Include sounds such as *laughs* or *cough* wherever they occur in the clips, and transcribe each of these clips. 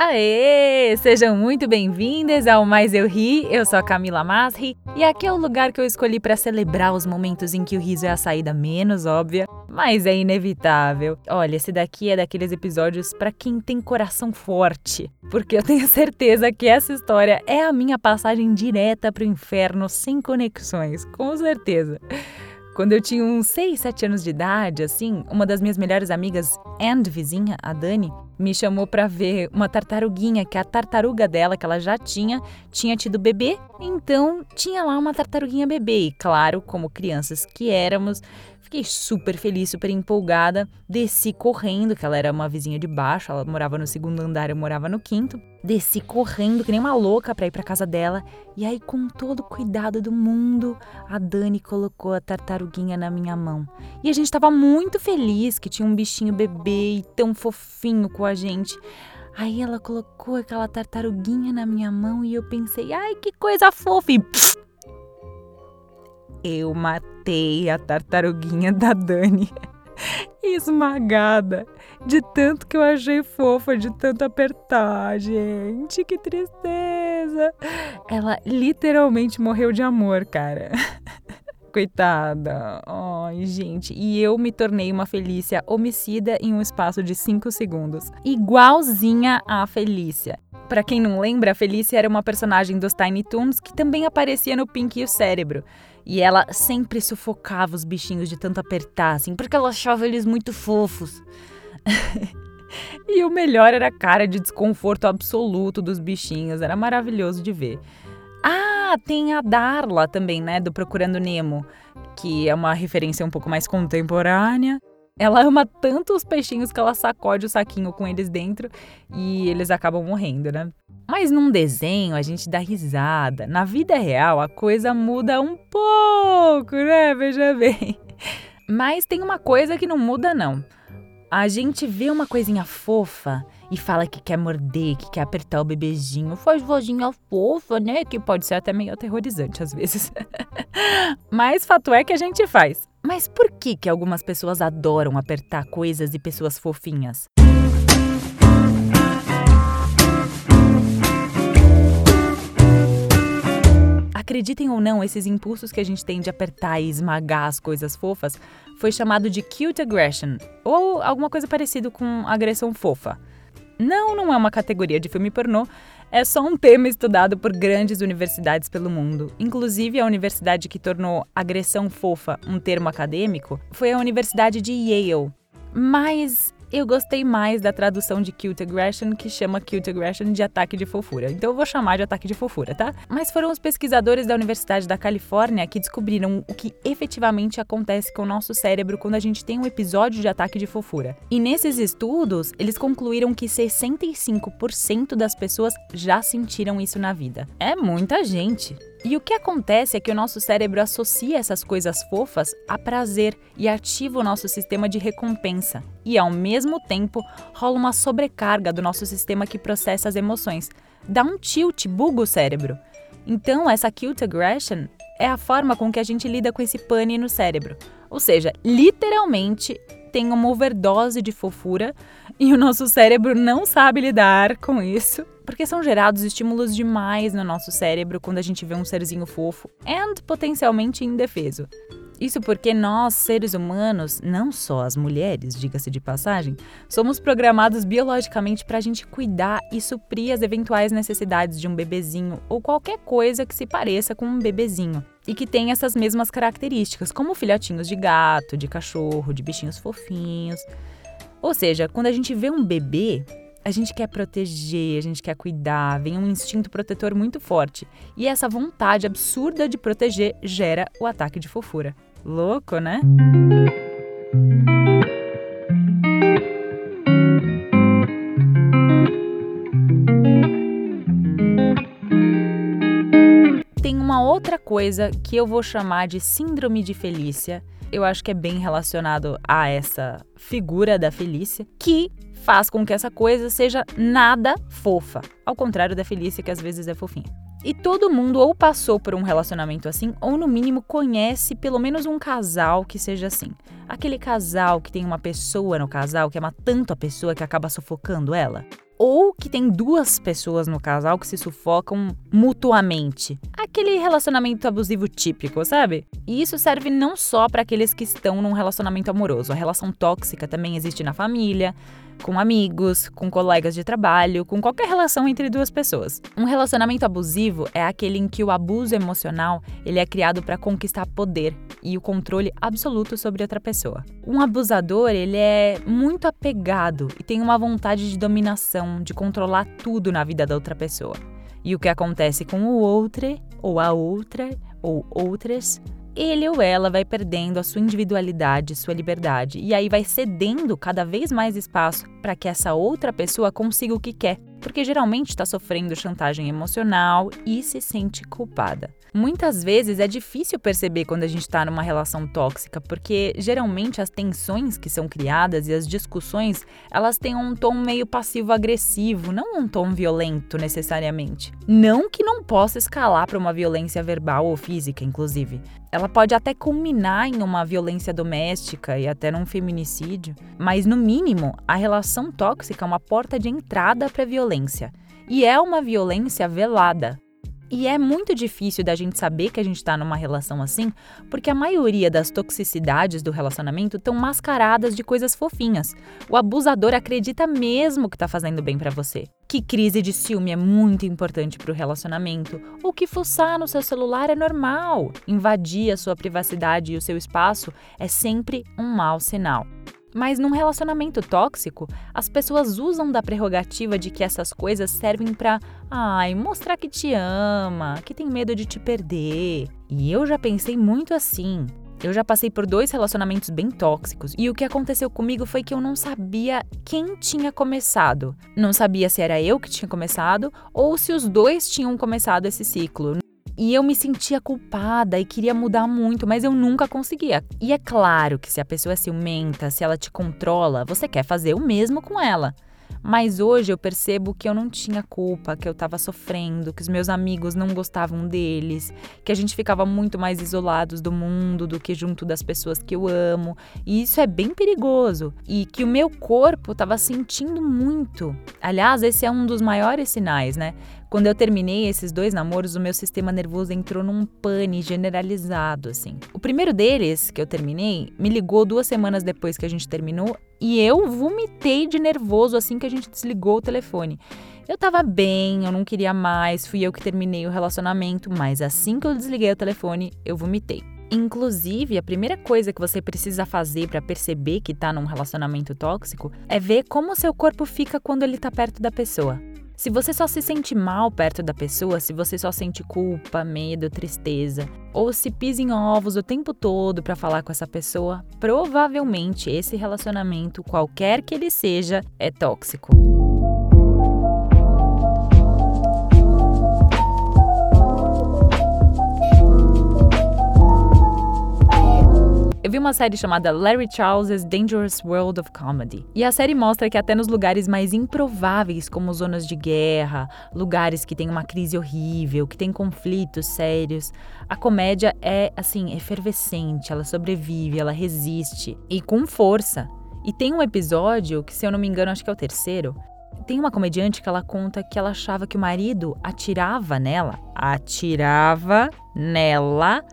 Aê! Sejam muito bem-vindas ao Mais Eu Ri. Eu sou a Camila Masri e aqui é o lugar que eu escolhi para celebrar os momentos em que o riso é a saída menos óbvia, mas é inevitável. Olha, esse daqui é daqueles episódios para quem tem coração forte, porque eu tenho *laughs* certeza que essa história é a minha passagem direta pro inferno sem conexões, com certeza. Quando eu tinha uns 6, 7 anos de idade, assim, uma das minhas melhores amigas, and vizinha, a Dani, me chamou pra ver uma tartaruguinha, que a tartaruga dela, que ela já tinha, tinha tido bebê. Então, tinha lá uma tartaruguinha bebê. E, claro, como crianças que éramos, fiquei super feliz, super empolgada. Desci correndo, que ela era uma vizinha de baixo, ela morava no segundo andar, eu morava no quinto. Desci correndo, que nem uma louca, pra ir pra casa dela. E aí, com todo o cuidado do mundo, a Dani colocou a tartaruguinha na minha mão. E a gente tava muito feliz que tinha um bichinho bebê e tão fofinho com a gente. Aí ela colocou aquela tartaruguinha na minha mão e eu pensei, ai que coisa fofa! E pss, eu matei a tartaruguinha da Dani. *laughs* Esmagada. De tanto que eu achei fofa, de tanto apertar, gente. Que tristeza. Ela literalmente morreu de amor, cara. *laughs* Coitada. Ai, gente. E eu me tornei uma Felícia homicida em um espaço de 5 segundos. Igualzinha à Felícia. Pra quem não lembra, a Felícia era uma personagem dos Tiny Toons que também aparecia no Pink e o Cérebro. E ela sempre sufocava os bichinhos de tanto apertar, assim, porque ela achava eles muito fofos. *laughs* e o melhor era a cara de desconforto absoluto dos bichinhos. Era maravilhoso de ver. Ah, tem a Darla também, né, do Procurando Nemo, que é uma referência um pouco mais contemporânea. Ela ama tanto os peixinhos que ela sacode o saquinho com eles dentro e eles acabam morrendo, né? Mas num desenho a gente dá risada. Na vida real a coisa muda um pouco, né? Veja bem. *laughs* Mas tem uma coisa que não muda, não. A gente vê uma coisinha fofa e fala que quer morder, que quer apertar o bebezinho. Faz vozinha fofa, né? Que pode ser até meio aterrorizante às vezes. *laughs* Mas fato é que a gente faz. Mas por que que algumas pessoas adoram apertar coisas e pessoas fofinhas? Acreditem ou não, esses impulsos que a gente tem de apertar e esmagar as coisas fofas foi chamado de cute aggression, ou alguma coisa parecida com agressão fofa. Não, não é uma categoria de filme pornô, é só um tema estudado por grandes universidades pelo mundo. Inclusive, a universidade que tornou agressão fofa um termo acadêmico foi a Universidade de Yale. Mas eu gostei mais da tradução de cute aggression, que chama cute aggression de ataque de fofura. Então eu vou chamar de ataque de fofura, tá? Mas foram os pesquisadores da Universidade da Califórnia que descobriram o que efetivamente acontece com o nosso cérebro quando a gente tem um episódio de ataque de fofura. E nesses estudos, eles concluíram que 65% das pessoas já sentiram isso na vida. É muita gente. E o que acontece é que o nosso cérebro associa essas coisas fofas a prazer e ativa o nosso sistema de recompensa. E ao mesmo tempo, rola uma sobrecarga do nosso sistema que processa as emoções. Dá um tilt, buga o cérebro. Então, essa cute aggression é a forma com que a gente lida com esse pane no cérebro. Ou seja, literalmente tem uma overdose de fofura e o nosso cérebro não sabe lidar com isso, porque são gerados estímulos demais no nosso cérebro quando a gente vê um serzinho fofo e potencialmente indefeso. Isso porque nós, seres humanos, não só as mulheres, diga-se de passagem, somos programados biologicamente para a gente cuidar e suprir as eventuais necessidades de um bebezinho ou qualquer coisa que se pareça com um bebezinho e que tem essas mesmas características, como filhotinhos de gato, de cachorro, de bichinhos fofinhos. Ou seja, quando a gente vê um bebê, a gente quer proteger, a gente quer cuidar, vem um instinto protetor muito forte. E essa vontade absurda de proteger gera o ataque de fofura. Louco, né? Tem uma outra coisa que eu vou chamar de síndrome de Felícia. Eu acho que é bem relacionado a essa figura da Felícia, que faz com que essa coisa seja nada fofa, ao contrário da Felícia que às vezes é fofinha. E todo mundo ou passou por um relacionamento assim, ou no mínimo conhece pelo menos um casal que seja assim. Aquele casal que tem uma pessoa no casal que ama tanto a pessoa que acaba sufocando ela ou que tem duas pessoas no casal que se sufocam mutuamente. Aquele relacionamento abusivo típico, sabe? E isso serve não só para aqueles que estão num relacionamento amoroso. A relação tóxica também existe na família, com amigos, com colegas de trabalho, com qualquer relação entre duas pessoas. Um relacionamento abusivo é aquele em que o abuso emocional ele é criado para conquistar poder e o controle absoluto sobre outra pessoa. Um abusador ele é muito apegado e tem uma vontade de dominação, de controlar tudo na vida da outra pessoa. E o que acontece com o outro, ou a outra, ou outras, ele ou ela vai perdendo a sua individualidade, sua liberdade, e aí vai cedendo cada vez mais espaço para que essa outra pessoa consiga o que quer, porque geralmente está sofrendo chantagem emocional e se sente culpada. Muitas vezes é difícil perceber quando a gente está numa relação tóxica, porque geralmente as tensões que são criadas e as discussões elas têm um tom meio passivo-agressivo, não um tom violento necessariamente. Não que não possa escalar para uma violência verbal ou física, inclusive. Ela pode até culminar em uma violência doméstica e até num feminicídio, mas no mínimo a relação tóxica é uma porta de entrada para a violência. E é uma violência velada. E é muito difícil da gente saber que a gente está numa relação assim, porque a maioria das toxicidades do relacionamento estão mascaradas de coisas fofinhas. O abusador acredita mesmo que está fazendo bem para você. Que crise de ciúme é muito importante para o relacionamento, ou que fuçar no seu celular é normal. Invadir a sua privacidade e o seu espaço é sempre um mau sinal. Mas num relacionamento tóxico, as pessoas usam da prerrogativa de que essas coisas servem para, ai, mostrar que te ama, que tem medo de te perder. E eu já pensei muito assim. Eu já passei por dois relacionamentos bem tóxicos e o que aconteceu comigo foi que eu não sabia quem tinha começado. Não sabia se era eu que tinha começado ou se os dois tinham começado esse ciclo. E eu me sentia culpada e queria mudar muito, mas eu nunca conseguia. E é claro que se a pessoa é ciumenta, se ela te controla, você quer fazer o mesmo com ela. Mas hoje eu percebo que eu não tinha culpa, que eu estava sofrendo, que os meus amigos não gostavam deles, que a gente ficava muito mais isolados do mundo do que junto das pessoas que eu amo. E isso é bem perigoso. E que o meu corpo estava sentindo muito. Aliás, esse é um dos maiores sinais, né? Quando eu terminei esses dois namoros, o meu sistema nervoso entrou num pane generalizado, assim. O primeiro deles, que eu terminei, me ligou duas semanas depois que a gente terminou e eu vomitei de nervoso assim que a gente desligou o telefone. Eu tava bem, eu não queria mais, fui eu que terminei o relacionamento, mas assim que eu desliguei o telefone, eu vomitei. Inclusive, a primeira coisa que você precisa fazer para perceber que tá num relacionamento tóxico é ver como seu corpo fica quando ele tá perto da pessoa. Se você só se sente mal perto da pessoa, se você só sente culpa, medo, tristeza, ou se pisa em ovos o tempo todo para falar com essa pessoa, provavelmente esse relacionamento, qualquer que ele seja, é tóxico. Eu vi uma série chamada Larry Charles' Dangerous World of Comedy. E a série mostra que até nos lugares mais improváveis, como zonas de guerra, lugares que tem uma crise horrível, que tem conflitos sérios, a comédia é assim, efervescente, ela sobrevive, ela resiste e com força. E tem um episódio que, se eu não me engano, acho que é o terceiro, tem uma comediante que ela conta que ela achava que o marido atirava nela, atirava nela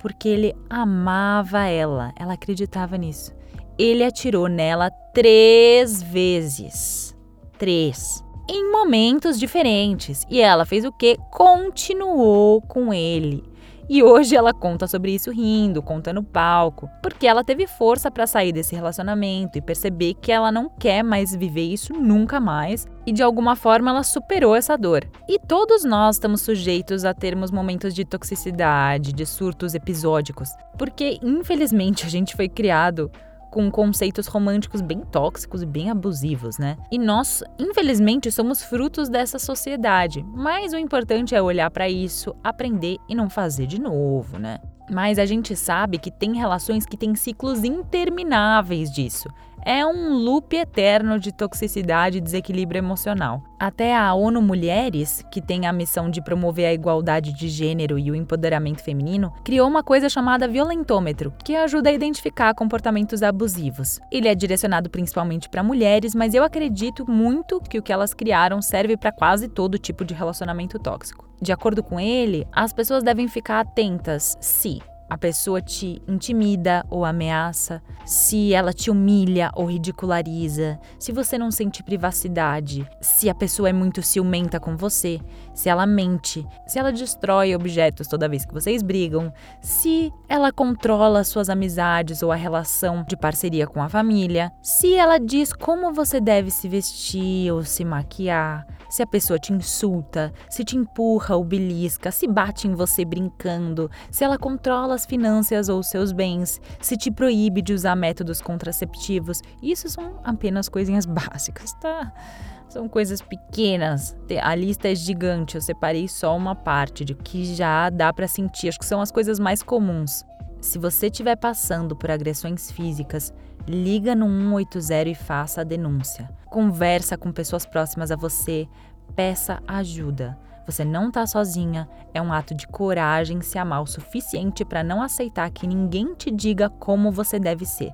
porque ele amava ela, ela acreditava nisso. Ele atirou nela três vezes. Três. Em momentos diferentes. E ela fez o quê? Continuou com ele. E hoje ela conta sobre isso rindo, conta no palco, porque ela teve força para sair desse relacionamento e perceber que ela não quer mais viver isso nunca mais e de alguma forma ela superou essa dor. E todos nós estamos sujeitos a termos momentos de toxicidade, de surtos episódicos, porque infelizmente a gente foi criado com conceitos românticos bem tóxicos e bem abusivos, né? E nós, infelizmente, somos frutos dessa sociedade. Mas o importante é olhar para isso, aprender e não fazer de novo, né? Mas a gente sabe que tem relações que têm ciclos intermináveis disso. É um loop eterno de toxicidade e desequilíbrio emocional. Até a ONU Mulheres, que tem a missão de promover a igualdade de gênero e o empoderamento feminino, criou uma coisa chamada violentômetro, que ajuda a identificar comportamentos abusivos. Ele é direcionado principalmente para mulheres, mas eu acredito muito que o que elas criaram serve para quase todo tipo de relacionamento tóxico. De acordo com ele, as pessoas devem ficar atentas se a pessoa te intimida ou ameaça, se ela te humilha ou ridiculariza, se você não sente privacidade, se a pessoa é muito ciumenta com você, se ela mente, se ela destrói objetos toda vez que vocês brigam, se ela controla suas amizades ou a relação de parceria com a família, se ela diz como você deve se vestir ou se maquiar, se a pessoa te insulta, se te empurra ou belisca, se bate em você brincando, se ela controla as finanças ou seus bens, se te proíbe de usar métodos contraceptivos. Isso são apenas coisinhas *laughs* básicas, tá? São coisas pequenas. A lista é gigante, eu separei só uma parte de que já dá para sentir. Acho que são as coisas mais comuns. Se você estiver passando por agressões físicas, liga no 180 e faça a denúncia. Conversa com pessoas próximas a você, peça ajuda. Você não está sozinha, é um ato de coragem se amar o suficiente para não aceitar que ninguém te diga como você deve ser.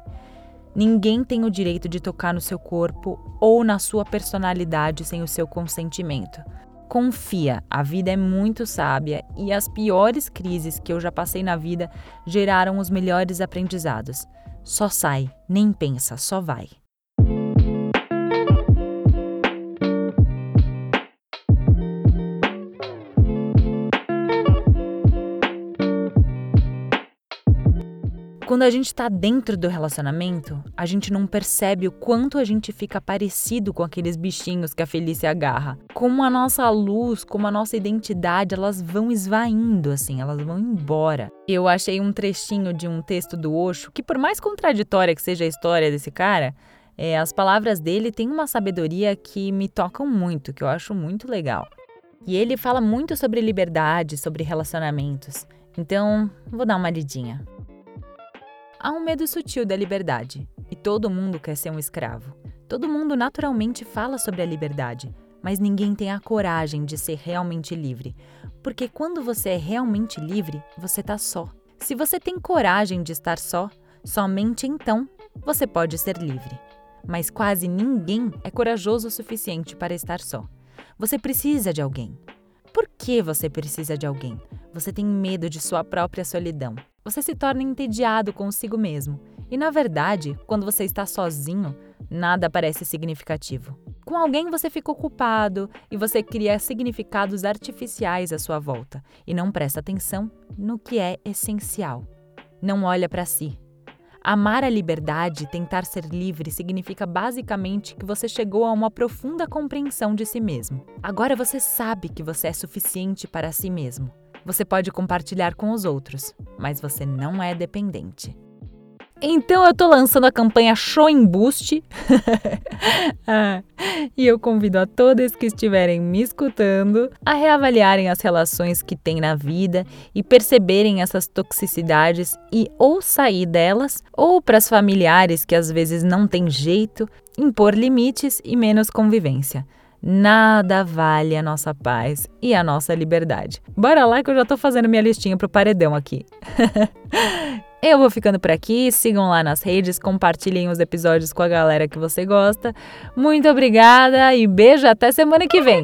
Ninguém tem o direito de tocar no seu corpo ou na sua personalidade sem o seu consentimento. Confia, a vida é muito sábia e as piores crises que eu já passei na vida geraram os melhores aprendizados. Só sai, nem pensa, só vai. Quando a gente está dentro do relacionamento, a gente não percebe o quanto a gente fica parecido com aqueles bichinhos que a Felícia agarra. Como a nossa luz, como a nossa identidade, elas vão esvaindo, assim, elas vão embora. Eu achei um trechinho de um texto do Osho que, por mais contraditória que seja a história desse cara, é, as palavras dele têm uma sabedoria que me tocam muito, que eu acho muito legal. E ele fala muito sobre liberdade, sobre relacionamentos. Então, vou dar uma lidinha. Há um medo sutil da liberdade, e todo mundo quer ser um escravo. Todo mundo naturalmente fala sobre a liberdade, mas ninguém tem a coragem de ser realmente livre. Porque quando você é realmente livre, você está só. Se você tem coragem de estar só, somente então você pode ser livre. Mas quase ninguém é corajoso o suficiente para estar só. Você precisa de alguém. Por que você precisa de alguém? Você tem medo de sua própria solidão você se torna entediado consigo mesmo. E na verdade, quando você está sozinho, nada parece significativo. Com alguém você fica ocupado e você cria significados artificiais à sua volta e não presta atenção no que é essencial. Não olha para si. Amar a liberdade, tentar ser livre, significa basicamente que você chegou a uma profunda compreensão de si mesmo. Agora você sabe que você é suficiente para si mesmo. Você pode compartilhar com os outros, mas você não é dependente. Então eu tô lançando a campanha Show em Boost. *laughs* ah, e eu convido a todos que estiverem me escutando a reavaliarem as relações que têm na vida e perceberem essas toxicidades e ou sair delas, ou para as familiares que às vezes não tem jeito, impor limites e menos convivência. Nada vale a nossa paz e a nossa liberdade. Bora lá que eu já tô fazendo minha listinha pro paredão aqui. *laughs* eu vou ficando por aqui, sigam lá nas redes, compartilhem os episódios com a galera que você gosta. Muito obrigada e beijo até semana que vem.